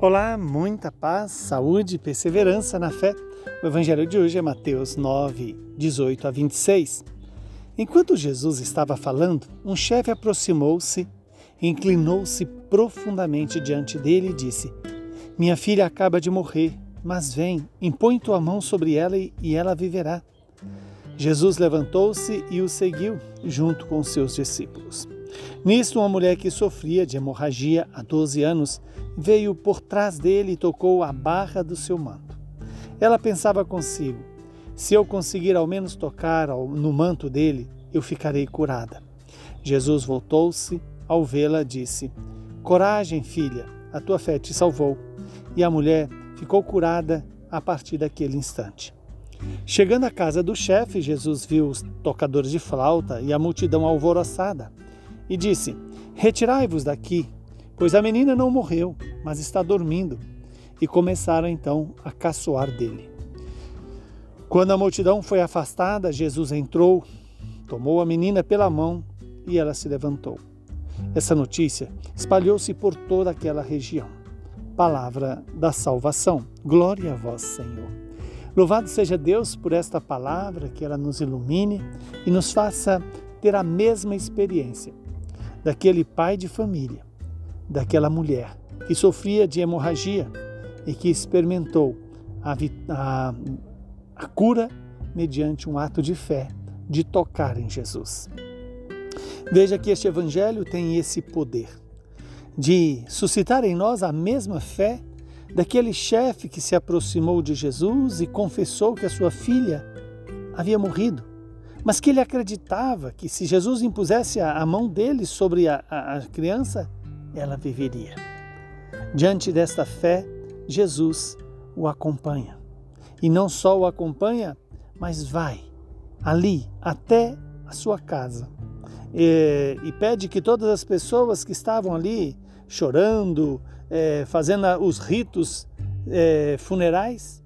Olá, muita paz, saúde e perseverança na fé. O evangelho de hoje é Mateus 9, 18 a 26. Enquanto Jesus estava falando, um chefe aproximou-se, inclinou-se profundamente diante dele e disse: Minha filha acaba de morrer, mas vem, impõe tua mão sobre ela e ela viverá. Jesus levantou-se e o seguiu, junto com seus discípulos. Nisto, uma mulher que sofria de hemorragia há 12 anos veio por trás dele e tocou a barra do seu manto. Ela pensava consigo: se eu conseguir ao menos tocar no manto dele, eu ficarei curada. Jesus voltou-se, ao vê-la, disse: Coragem, filha, a tua fé te salvou. E a mulher ficou curada a partir daquele instante. Chegando à casa do chefe, Jesus viu os tocadores de flauta e a multidão alvoroçada e disse: Retirai-vos daqui, pois a menina não morreu, mas está dormindo. E começaram então a caçoar dele. Quando a multidão foi afastada, Jesus entrou, tomou a menina pela mão e ela se levantou. Essa notícia espalhou-se por toda aquela região. Palavra da salvação. Glória a vós, Senhor. Louvado seja Deus por esta palavra, que ela nos ilumine e nos faça ter a mesma experiência daquele pai de família, daquela mulher que sofria de hemorragia e que experimentou a, a, a cura mediante um ato de fé, de tocar em Jesus. Veja que este evangelho tem esse poder de suscitar em nós a mesma fé daquele chefe que se aproximou de Jesus e confessou que a sua filha havia morrido mas que ele acreditava que se Jesus impusesse a, mão dele sobre a, a, a criança, ela viveria. Diante desta fé, Jesus o acompanha. E não só o acompanha, mas vai ali até a sua casa e, e pede que todas as pessoas que estavam ali chorando, é, fazendo os ritos é, funerais,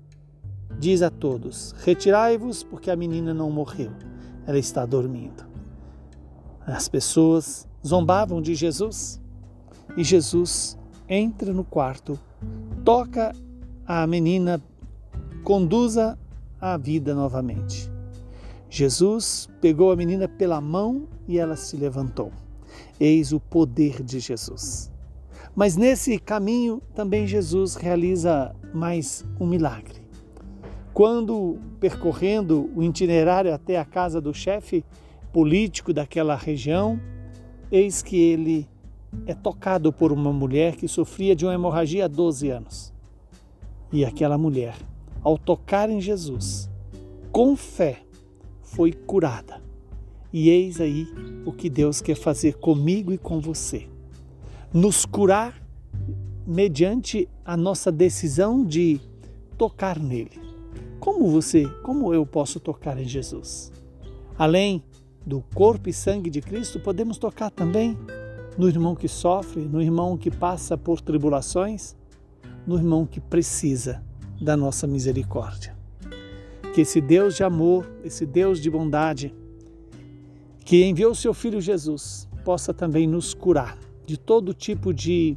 diz a todos: Retirai-vos, porque a menina não morreu ela está dormindo. As pessoas zombavam de Jesus e Jesus entra no quarto, toca a menina, conduza a vida novamente. Jesus pegou a menina pela mão e ela se levantou. Eis o poder de Jesus. Mas nesse caminho também Jesus realiza mais um milagre. Quando percorrendo o itinerário até a casa do chefe político daquela região, eis que ele é tocado por uma mulher que sofria de uma hemorragia há 12 anos. E aquela mulher, ao tocar em Jesus, com fé, foi curada. E eis aí o que Deus quer fazer comigo e com você: nos curar mediante a nossa decisão de tocar nele. Como você, como eu posso tocar em Jesus? Além do corpo e sangue de Cristo, podemos tocar também no irmão que sofre, no irmão que passa por tribulações, no irmão que precisa da nossa misericórdia. Que esse Deus de amor, esse Deus de bondade, que enviou seu filho Jesus, possa também nos curar de todo tipo de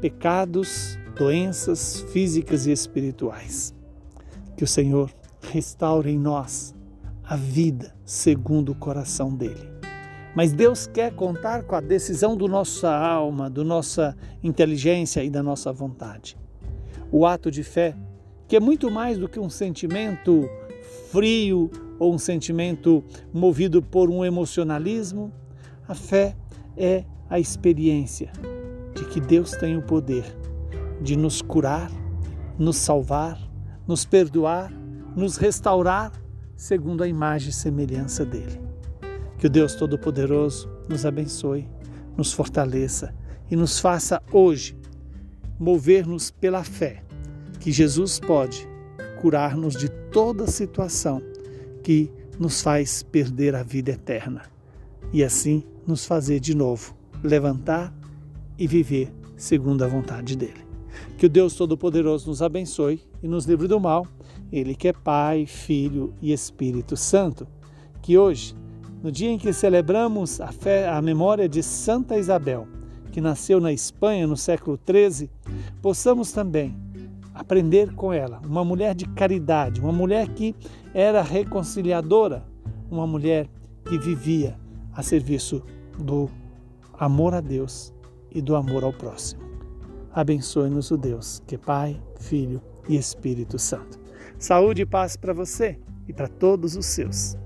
pecados, doenças físicas e espirituais. Que o Senhor restaure em nós a vida segundo o coração dele. Mas Deus quer contar com a decisão do nossa alma, da nossa inteligência e da nossa vontade. O ato de fé, que é muito mais do que um sentimento frio ou um sentimento movido por um emocionalismo, a fé é a experiência de que Deus tem o poder de nos curar, nos salvar, nos perdoar, nos restaurar segundo a imagem e semelhança dele. Que o Deus Todo-Poderoso nos abençoe, nos fortaleça e nos faça hoje mover-nos pela fé que Jesus pode curar-nos de toda situação que nos faz perder a vida eterna e assim nos fazer de novo levantar e viver segundo a vontade dele. Que o Deus Todo-Poderoso nos abençoe e nos livre do mal. Ele que é Pai, Filho e Espírito Santo. Que hoje, no dia em que celebramos a, fé, a memória de Santa Isabel, que nasceu na Espanha no século XIII, possamos também aprender com ela, uma mulher de caridade, uma mulher que era reconciliadora, uma mulher que vivia a serviço do amor a Deus e do amor ao próximo. Abençoe-nos o Deus, que é Pai, Filho e Espírito Santo. Saúde e paz para você e para todos os seus.